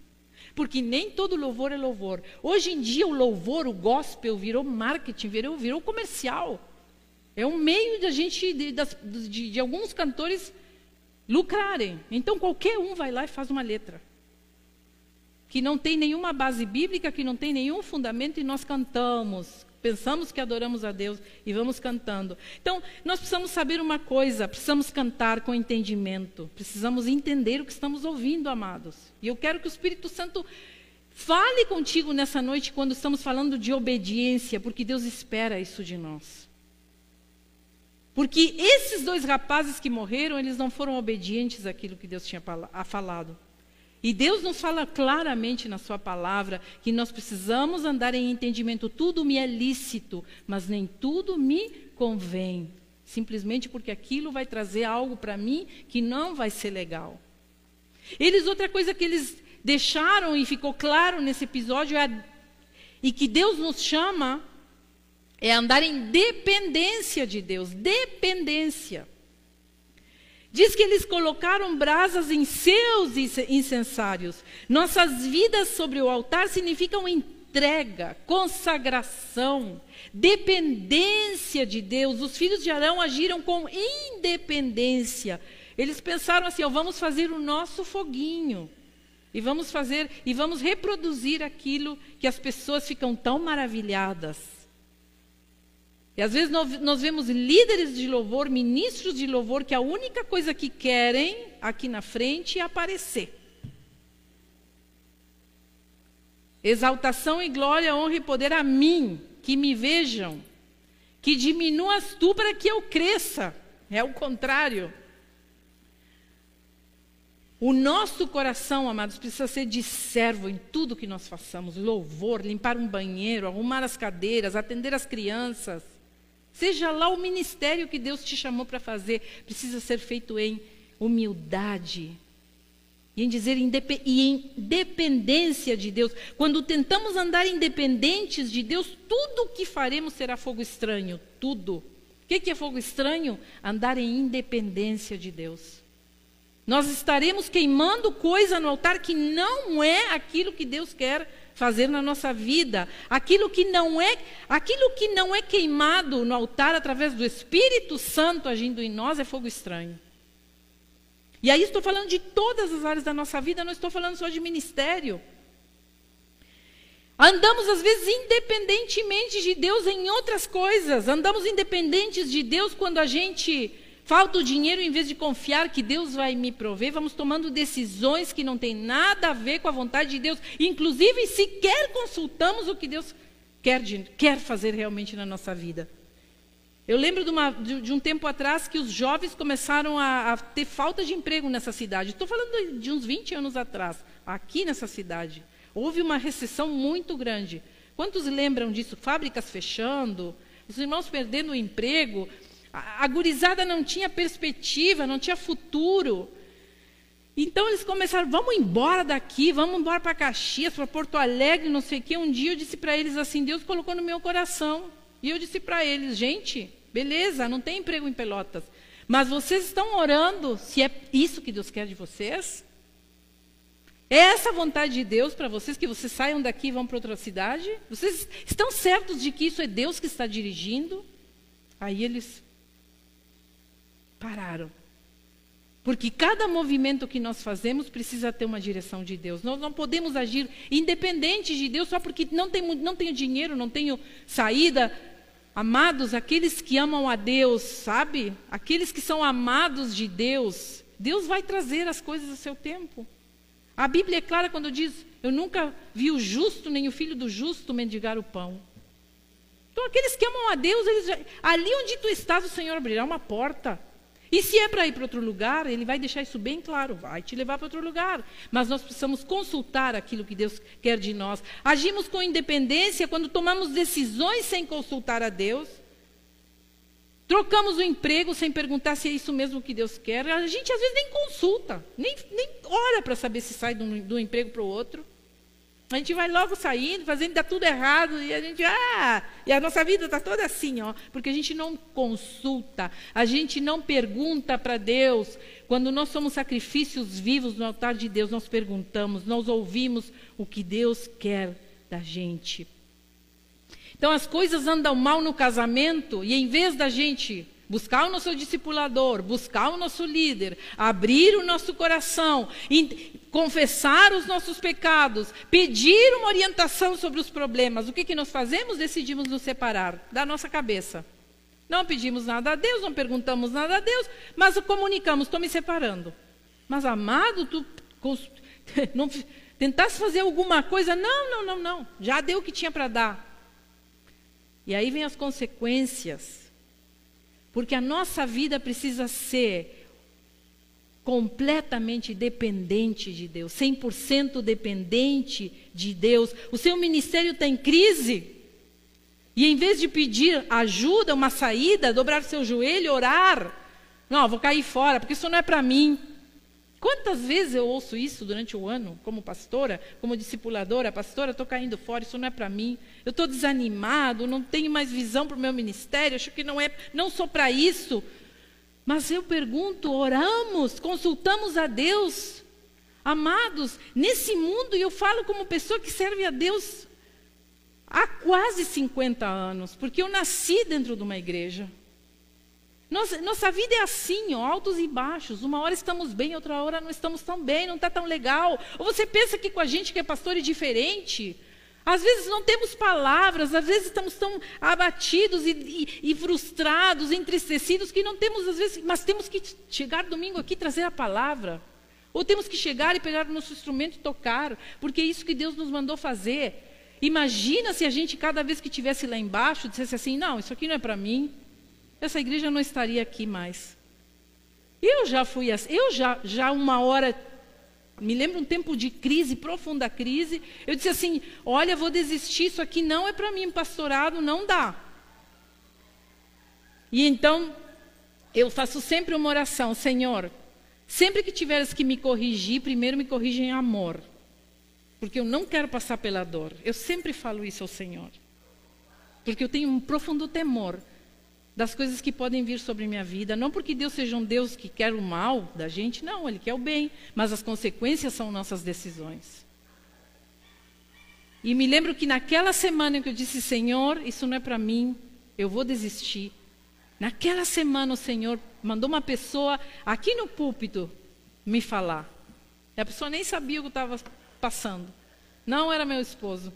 A: Porque nem todo louvor é louvor. Hoje em dia, o louvor, o gospel, virou marketing, virou, virou comercial. É um meio de a gente, de, de, de alguns cantores lucrarem. Então, qualquer um vai lá e faz uma letra. Que não tem nenhuma base bíblica, que não tem nenhum fundamento, e nós cantamos. Pensamos que adoramos a Deus e vamos cantando. Então, nós precisamos saber uma coisa, precisamos cantar com entendimento. Precisamos entender o que estamos ouvindo, amados. E eu quero que o Espírito Santo fale contigo nessa noite quando estamos falando de obediência, porque Deus espera isso de nós. Porque esses dois rapazes que morreram, eles não foram obedientes àquilo que Deus tinha falado. E Deus nos fala claramente na Sua palavra que nós precisamos andar em entendimento. Tudo me é lícito, mas nem tudo me convém. Simplesmente porque aquilo vai trazer algo para mim que não vai ser legal. Eles, outra coisa que eles deixaram e ficou claro nesse episódio é e que Deus nos chama é andar em dependência de Deus. Dependência. Diz que eles colocaram brasas em seus incensários. Nossas vidas sobre o altar significam entrega, consagração, dependência de Deus. Os filhos de Arão agiram com independência. Eles pensaram assim: oh, vamos fazer o nosso foguinho. E vamos fazer e vamos reproduzir aquilo que as pessoas ficam tão maravilhadas. E às vezes nós, vemos líderes de louvor, ministros de louvor, que a única coisa que querem aqui na frente é aparecer. Exaltação e glória, honra e poder a mim, que me vejam, que diminuas tu para que eu cresça. É o contrário. O nosso coração, amados, precisa ser de servo em tudo que nós façamos: louvor, limpar um banheiro, arrumar as cadeiras, atender as crianças. Seja lá o ministério que Deus te chamou para fazer, precisa ser feito em humildade. E em dizer e em dependência de Deus. Quando tentamos andar independentes de Deus, tudo o que faremos será fogo estranho. Tudo. O que é fogo estranho? Andar em independência de Deus. Nós estaremos queimando coisa no altar que não é aquilo que Deus quer fazer na nossa vida. Aquilo que não é, aquilo que não é queimado no altar através do Espírito Santo agindo em nós é fogo estranho. E aí estou falando de todas as áreas da nossa vida, não estou falando só de ministério. Andamos às vezes independentemente de Deus em outras coisas. Andamos independentes de Deus quando a gente Falta o dinheiro, em vez de confiar que Deus vai me prover, vamos tomando decisões que não têm nada a ver com a vontade de Deus. Inclusive, sequer consultamos o que Deus quer, de, quer fazer realmente na nossa vida. Eu lembro de, uma, de, de, um tempo atrás que os jovens começaram a, a ter falta de emprego nessa cidade. Estou falando de, uns 20 anos atrás, aqui nessa cidade. Houve uma recessão muito grande. Quantos lembram disso? Fábricas fechando, os irmãos perdendo o emprego. A, a gurizada não tinha perspectiva, não tinha futuro. Então eles começaram, vamos embora daqui, vamos embora para Caxias, para Porto Alegre, não sei o quê. Um dia eu disse para eles assim, Deus colocou no meu coração. E eu disse para eles, gente, beleza, não tem emprego em Pelotas. Mas vocês estão orando se é isso que Deus quer de vocês? É essa vontade de Deus para vocês, que vocês saiam daqui e vão para outra cidade? Vocês estão certos de que isso é Deus que está dirigindo? Aí eles pararam. Porque cada movimento que nós fazemos precisa ter uma direção de Deus. Nós não podemos agir independente de Deus só porque não tenho, não tenho dinheiro, não tenho saída. Amados, aqueles que amam a Deus, sabe? Aqueles que são amados de Deus, Deus vai trazer as coisas a seu tempo. A Bíblia é clara quando diz: Eu nunca vi o justo nem o filho do justo mendigar o pão. Então, aqueles que amam a Deus, eles ali onde tu estás, o Senhor abrirá uma porta. E se é para ir para outro lugar, ele vai deixar isso bem claro, vai te levar para outro lugar. Mas nós precisamos consultar aquilo que Deus quer de nós. Agimos com independência quando tomamos decisões sem consultar a Deus. Trocamos o emprego sem perguntar se é isso mesmo que Deus quer. A gente às vezes nem consulta, nem, nem ora para saber se sai de um, de um emprego para o outro. A gente vai logo saindo, fazendo dá tudo errado e a gente ah, e a nossa vida está toda assim, ó, porque a gente não consulta, a gente não pergunta para Deus. Quando nós somos sacrifícios vivos no altar de Deus, nós perguntamos, nós ouvimos o que Deus quer da gente. Então as coisas andam mal no casamento e em vez da gente buscar o nosso discipulador, buscar o nosso líder, abrir o nosso coração, confessar os nossos pecados, pedir uma orientação sobre os problemas, o que, que nós fazemos? Decidimos nos separar da nossa cabeça. Não pedimos nada a Deus, não perguntamos nada a Deus, mas comunicamos, estou me separando. Mas, amado, tu não, tentasse fazer alguma coisa, não, não, não, não, já deu o que tinha para dar. E aí vem as consequências. Porque a nossa vida precisa ser completamente dependente de Deus, 100% dependente de Deus. O seu ministério está em crise. E em vez de pedir ajuda, uma saída, dobrar seu joelho, orar, não, vou cair fora, porque isso não é para mim. Quantas vezes eu ouço isso durante o ano, como pastora, como discipuladora, pastora, estou caindo fora, isso não é para mim. Eu estou desanimado, não tenho mais visão para o meu ministério, acho que não é, não sou para isso. Mas eu pergunto, oramos, consultamos a Deus. Amados, nesse mundo, e eu falo como pessoa que serve a Deus há quase 50 anos, porque eu nasci dentro de uma igreja. Nossa, nossa vida é assim, ó, altos e baixos. Uma hora estamos bem, outra hora não estamos tão bem, não está tão legal. Ou você pensa que com a gente que é pastor é diferente? Às vezes não temos palavras, às vezes estamos tão abatidos e, e, e, frustrados, entristecidos, que não temos, às vezes, mas temos que chegar domingo aqui e trazer a palavra. Ou temos que chegar e pegar o nosso instrumento e tocar, porque é isso que Deus nos mandou fazer. Imagina se a gente, cada vez que estivesse lá embaixo, dissesse assim: não, isso aqui não é para mim, essa igreja não estaria aqui mais. Eu já fui assim, eu já, já uma hora, me lembro um tempo de crise, profunda crise, eu disse assim: olha, vou desistir, isso aqui não é para mim, pastorado, não dá. E então, eu faço sempre uma oração, Senhor, sempre que tiveres que me corrigir, primeiro me corrija em amor, porque eu não quero passar pela dor. Eu sempre falo isso ao Senhor, porque eu tenho um profundo temor das coisas que podem vir sobre minha vida. Não porque Deus seja um Deus que quer o mal da gente, não, Ele quer o bem, mas as consequências são nossas decisões. E me lembro que naquela semana que eu disse, Senhor, isso não é para mim, eu vou desistir. Naquela semana o Senhor mandou uma pessoa aqui no púlpito me falar. A pessoa nem sabia o que estava passando. Não era meu esposo.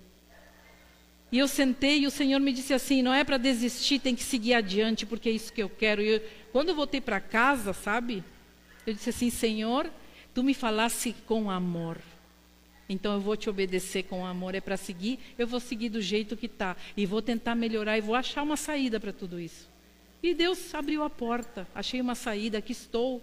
A: E eu sentei e o Senhor me disse assim: não é para desistir, tem que seguir adiante, porque é isso que eu quero. E eu, quando eu voltei para casa, sabe? Eu disse assim: Senhor, tu me falasse com amor. Então eu vou te obedecer com amor. É para seguir, eu vou seguir do jeito que está. E vou tentar melhorar e vou achar uma saída para tudo isso. E Deus abriu a porta, achei uma saída, aqui estou.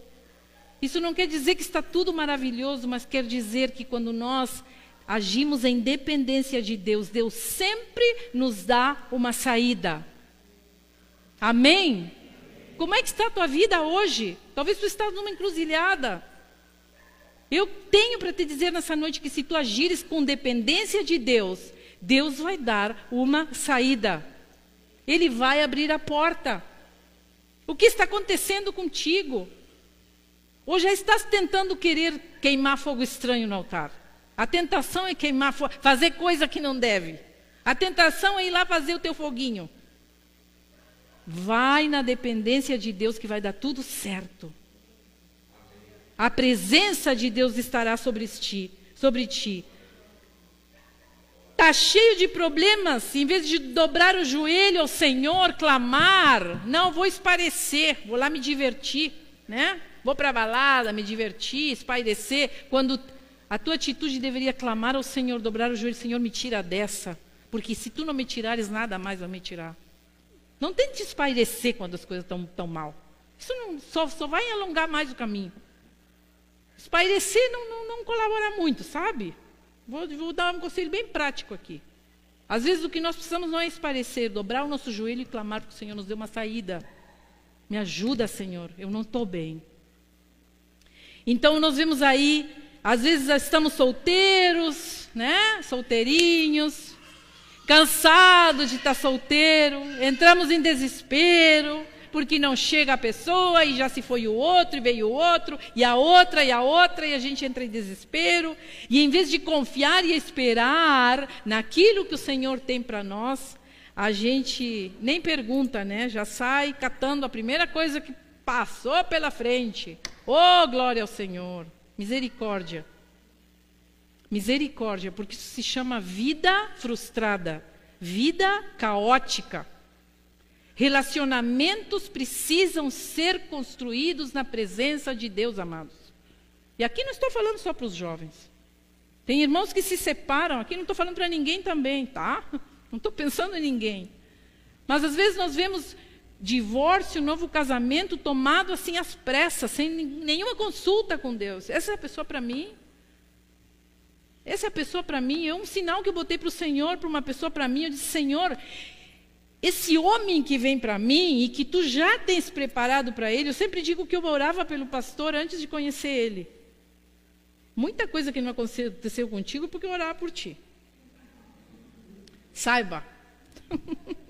A: Isso não quer dizer que está tudo maravilhoso, mas quer dizer que quando nós agimos em dependência de Deus, Deus sempre nos dá uma saída. Amém? Como é que está a tua vida hoje? Talvez tu estás numa encruzilhada. Eu tenho para te dizer nessa noite que se tu agires com dependência de Deus, Deus vai dar uma saída. Ele vai abrir a porta. O que está acontecendo contigo? Ou já estás tentando querer queimar fogo estranho no altar? A tentação é queimar, fazer coisa que não deve. A tentação é ir lá fazer o teu foguinho. Vai na dependência de Deus que vai dar tudo certo. A presença de Deus estará sobre ti, sobre ti. Está cheio de problemas, em vez de dobrar o joelho ao Senhor, clamar, não, vou esparecer, vou lá me divertir, né? Vou para balada, me divertir, espairecer, quando a tua atitude deveria clamar ao Senhor, dobrar o joelho, Senhor, me tira dessa. Porque se tu não me tirares, nada mais vai me tirar. Não tente espairecer quando as coisas estão tão mal. Isso não, só, só vai alongar mais o caminho. Espairecer não, não, não colabora muito, sabe? Vou, vou, dar um conselho bem prático aqui. Às vezes o que nós precisamos não é esparecer, dobrar o nosso joelho e clamar que o Senhor nos dê uma saída. Me ajuda, Senhor, eu não estou bem. Então nós vemos aí às vezes estamos solteiros, né? Solteirinhos, cansados de estar solteiro, entramos em desespero, porque não chega a pessoa e já se foi o outro, e veio o outro, e a outra, e a outra, e a gente entra em desespero. E em vez de confiar e esperar naquilo que o Senhor tem para nós, a gente nem pergunta, né? Já sai catando a primeira coisa que passou pela frente. Oh, glória ao Senhor! Misericórdia. Misericórdia, porque isso se chama vida frustrada, vida caótica. Relacionamentos precisam ser construídos na presença de Deus, amados. E aqui não estou falando só para os jovens. Tem irmãos que se separam, aqui não estou falando para ninguém também, tá? Não estou pensando em ninguém. Mas às vezes nós vemos divórcio, novo casamento tomado assim às pressas, sem nenhuma consulta com Deus. Essa é a pessoa para mim? Essa é a pessoa para mim? É um sinal que eu botei para o Senhor, para uma pessoa para mim. Eu disse, Senhor, esse homem que vem para mim e que tu já tens preparado para ele, eu sempre digo que eu orava pelo pastor antes de conhecer ele. Muita coisa que não aconteceu contigo porque eu orava por ti. Saiba.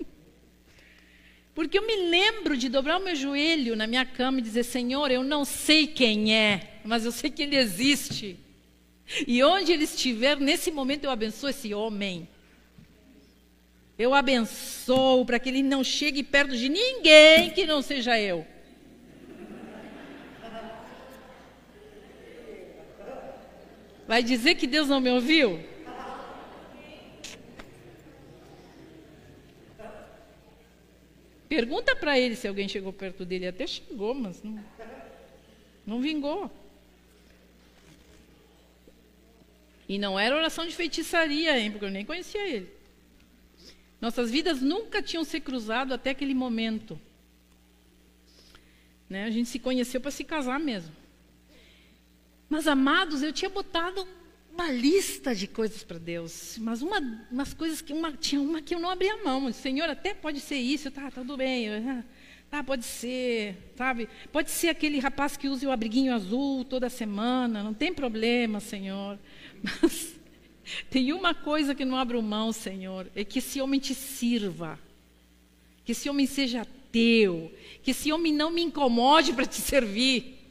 A: porque eu me lembro de dobrar o meu joelho na minha cama e dizer: Senhor, eu não sei quem é, mas eu sei que ele existe. E onde ele estiver, nesse momento eu abençoo esse homem. Eu abençoo para que ele não chegue perto de ninguém que não seja eu. Vai dizer que Deus não me ouviu? Pergunta para ele se alguém chegou perto dele. Até chegou, mas não, não vingou. E não era oração de feitiçaria, hein? Porque eu nem conhecia ele. Nossas vidas nunca tinham se cruzado até aquele momento. Né? A gente se conheceu para se casar mesmo. Mas, amados, eu tinha botado uma lista de coisas para Deus, mas uma, umas coisas que uma, tinha uma que eu não abria a mão. Senhor, até pode ser isso, tá, tá tudo bem. Tá, pode ser, sabe? Pode ser aquele rapaz que usa o abriguinho azul toda semana, não tem problema, Senhor. Mas tem uma coisa que não abro mão, Senhor, é que esse homem te sirva, que esse homem seja teu, que esse homem não me incomode para te servir,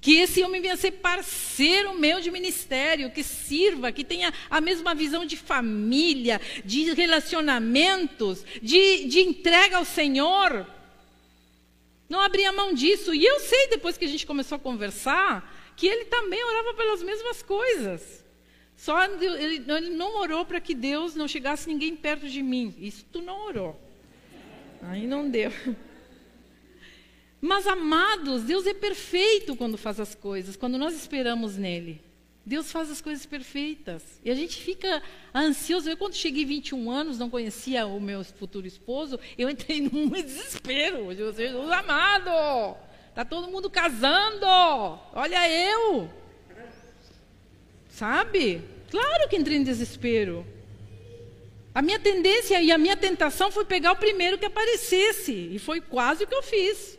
A: que esse homem venha ser parceiro meu de ministério, que sirva, que tenha a mesma visão de família, de relacionamentos, de, de entrega ao Senhor. Não abria mão disso. E eu sei, depois que a gente começou a conversar, que ele também orava pelas mesmas coisas. Só ele, ele não orou para que Deus não chegasse ninguém perto de mim. Isso tu não orou. Aí não deu. Mas amados, Deus é perfeito quando faz as coisas, quando nós esperamos nele. Deus faz as coisas perfeitas. E a gente fica ansioso. Eu, quando cheguei 21 anos, não conhecia o meu futuro esposo, eu entrei num desespero. Jesus amado, está todo mundo casando. Olha eu. Sabe? Claro que entrei em desespero. A minha tendência e a minha tentação foi pegar o primeiro que aparecesse. E foi quase o que eu fiz.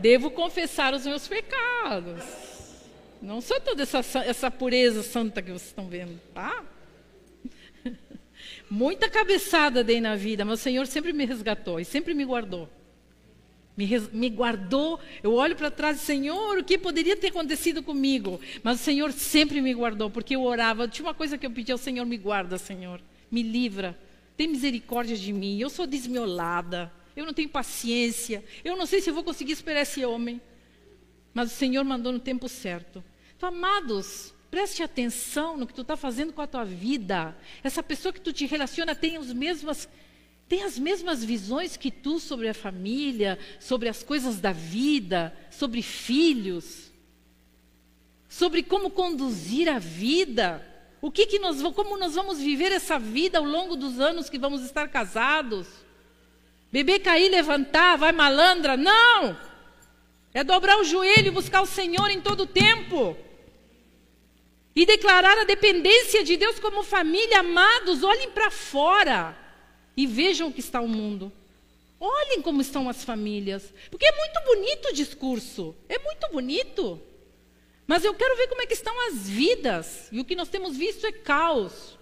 A: Devo confessar os meus pecados. Não sou toda essa, essa pureza santa que vocês estão vendo, tá? Muita cabeçada dei na vida, mas o Senhor sempre me resgatou e sempre me guardou me, me guardou. Eu olho para trás e, Senhor, o que poderia ter acontecido comigo? Mas o Senhor sempre me guardou, porque eu orava. Tinha uma coisa que eu pedi ao Senhor: me guarda, Senhor, me livra, tem misericórdia de mim. Eu sou desmiolada, eu não tenho paciência, eu não sei se vou conseguir esperar esse homem. Mas o Senhor mandou no tempo certo. Então, amados, preste atenção no que tu está fazendo com a tua vida. Essa pessoa que tu te relaciona tem as mesmas tem as mesmas visões que tu sobre a família, sobre as coisas da vida, sobre filhos, sobre como conduzir a vida. O que, que nós como nós vamos viver essa vida ao longo dos anos que vamos estar casados? Beber, cair, levantar, vai malandra? Não! É dobrar o joelho e buscar o Senhor em todo o tempo. E declarar a dependência de Deus como família, amados, olhem para fora. E vejam o que está o mundo. Olhem como estão as famílias. Porque é muito bonito o discurso. É muito bonito. Mas eu quero ver como é que estão as vidas. E o que nós temos visto é caos.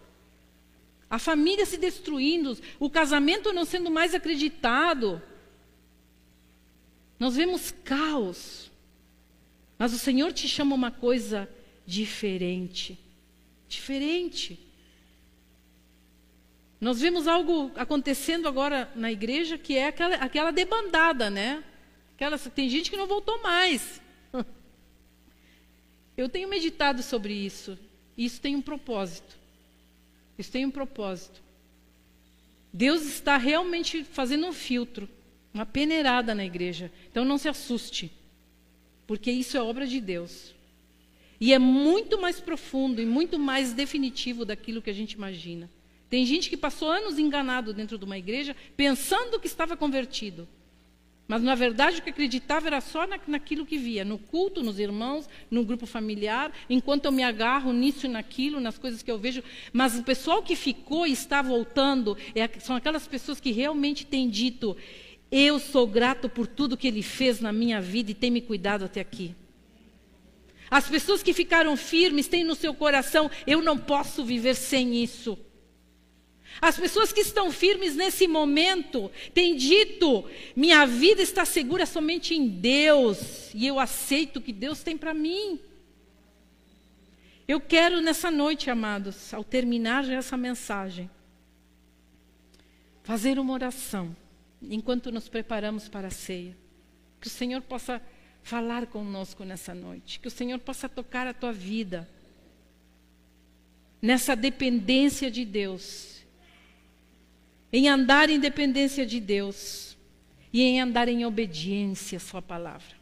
A: A família se destruindo, o casamento não sendo mais acreditado. Nós vemos caos. Mas o Senhor te chama uma coisa diferente. Diferente. Nós vemos algo acontecendo agora na igreja que é aquela, aquela debandada, né? Aquela, tem gente que não voltou mais. Eu tenho meditado sobre isso. Isso tem um propósito. Isso tem um propósito. Deus está realmente fazendo um filtro, uma peneirada na igreja. Então não se assuste, porque isso é obra de Deus. E é muito mais profundo e muito mais definitivo daquilo que a gente imagina. Tem gente que passou anos enganado dentro de uma igreja, pensando que estava convertido. Mas, na verdade, o que acreditava era só na, naquilo que via, no culto, nos irmãos, no grupo familiar, enquanto eu me agarro nisso e naquilo, nas coisas que eu vejo. Mas o pessoal que ficou e está voltando é, são aquelas pessoas que realmente têm dito: Eu sou grato por tudo que Ele fez na minha vida e tem me cuidado até aqui. As pessoas que ficaram firmes têm no seu coração: Eu não posso viver sem isso. As pessoas que estão firmes nesse momento têm dito: minha vida está segura somente em Deus e eu aceito o que Deus tem para mim. Eu quero nessa noite, amados, ao terminar essa mensagem, fazer uma oração enquanto nos preparamos para a ceia. Que o Senhor possa falar conosco nessa noite, que o Senhor possa tocar a tua vida nessa dependência de Deus em andar em dependência de Deus e em andar em obediência à Sua palavra.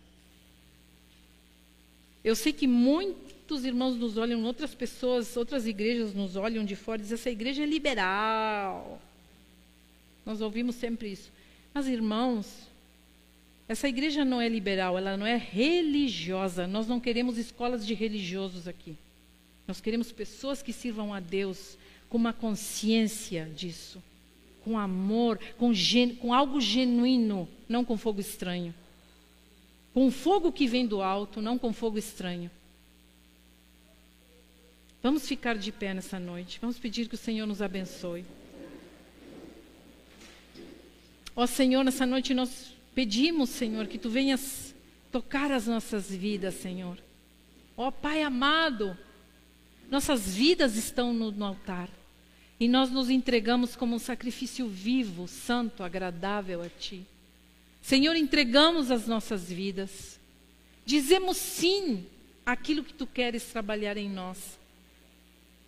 A: Eu sei que muitos irmãos nos olham, outras pessoas, outras igrejas nos olham de fora e dizem: essa igreja é liberal. Nós ouvimos sempre isso. Mas, irmãos, essa igreja não é liberal, ela não é religiosa. Nós não queremos escolas de religiosos aqui. Nós queremos pessoas que sirvam a Deus com uma consciência disso com amor, com, com algo genuíno, não com fogo estranho. Com fogo que vem do alto, não com fogo estranho. Vamos ficar de pé nessa noite. Vamos pedir que o Senhor nos abençoe. Ó Senhor, nessa noite nós pedimos, Senhor, que tu venhas tocar as nossas vidas, Senhor. Ó Pai amado, nossas vidas estão no, no altar. E nós nos entregamos como um sacrifício vivo, santo, agradável a Ti. Senhor, entregamos as nossas vidas. Dizemos sim àquilo que Tu queres trabalhar em nós.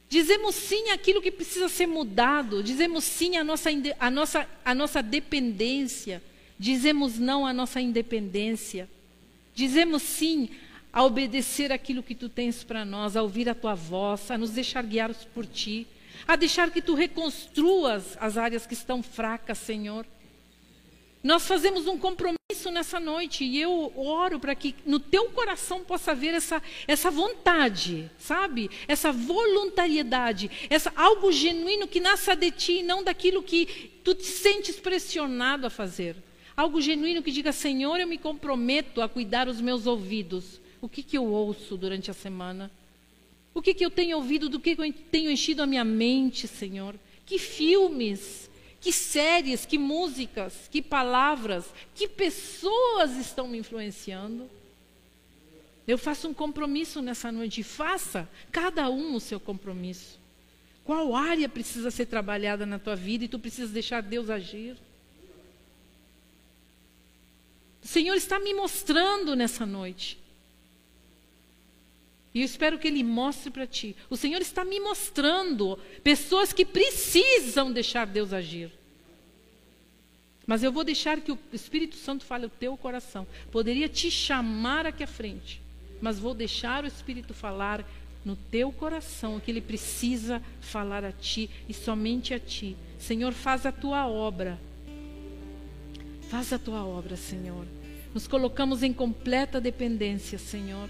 A: Dizemos sim àquilo que precisa ser mudado. Dizemos sim à nossa, à nossa, à nossa dependência. Dizemos não à nossa independência. Dizemos sim a obedecer aquilo que Tu tens para nós, a ouvir a Tua voz, a nos deixar guiar por Ti a deixar que tu reconstruas as áreas que estão fracas, Senhor. Nós fazemos um compromisso nessa noite e eu oro para que no teu coração possa haver essa, essa vontade, sabe? Essa voluntariedade, essa algo genuíno que nasça de ti e não daquilo que tu te sentes pressionado a fazer. Algo genuíno que diga, Senhor, eu me comprometo a cuidar os meus ouvidos. O que, que eu ouço durante a semana? O que, que eu tenho ouvido, do que eu tenho enchido a minha mente, Senhor? Que filmes, que séries, que músicas, que palavras, que pessoas estão me influenciando? Eu faço um compromisso nessa noite. Faça cada um o seu compromisso. Qual área precisa ser trabalhada na tua vida e tu precisas deixar Deus agir? O Senhor está me mostrando nessa noite. E eu espero que Ele mostre para ti. O Senhor está me mostrando pessoas que precisam deixar Deus agir. Mas eu vou deixar que o Espírito Santo fale o teu coração. Poderia te chamar aqui à frente, mas vou deixar o Espírito falar no teu coração o que ele precisa falar a ti e somente a ti. Senhor, faz a tua obra. Faz a tua obra, Senhor. Nos colocamos em completa dependência, Senhor.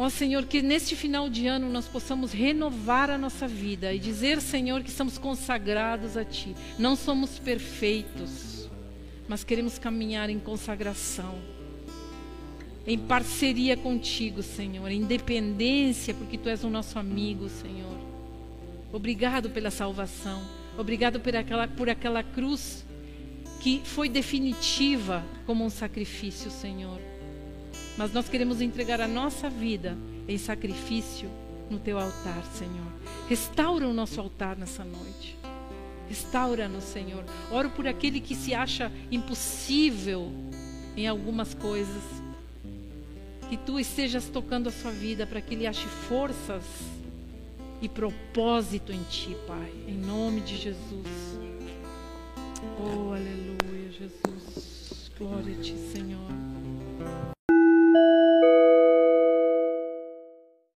A: Ó Senhor, que neste final de ano nós possamos renovar a nossa vida e dizer, Senhor, que estamos consagrados a Ti. Não somos perfeitos, mas queremos caminhar em consagração, em parceria contigo, Senhor, em dependência, porque Tu és o nosso amigo, Senhor. Obrigado pela salvação, obrigado por aquela, por aquela cruz que foi definitiva como um sacrifício, Senhor. Mas nós queremos entregar a nossa vida em sacrifício no teu altar, Senhor. Restaura o nosso altar nessa noite. Restaura-nos, Senhor. Oro por aquele que se acha impossível em algumas coisas. Que tu estejas tocando a sua vida para que ele ache forças e propósito em ti, Pai. Em nome de Jesus. Oh, aleluia, Jesus. Glória a ti, Senhor thank you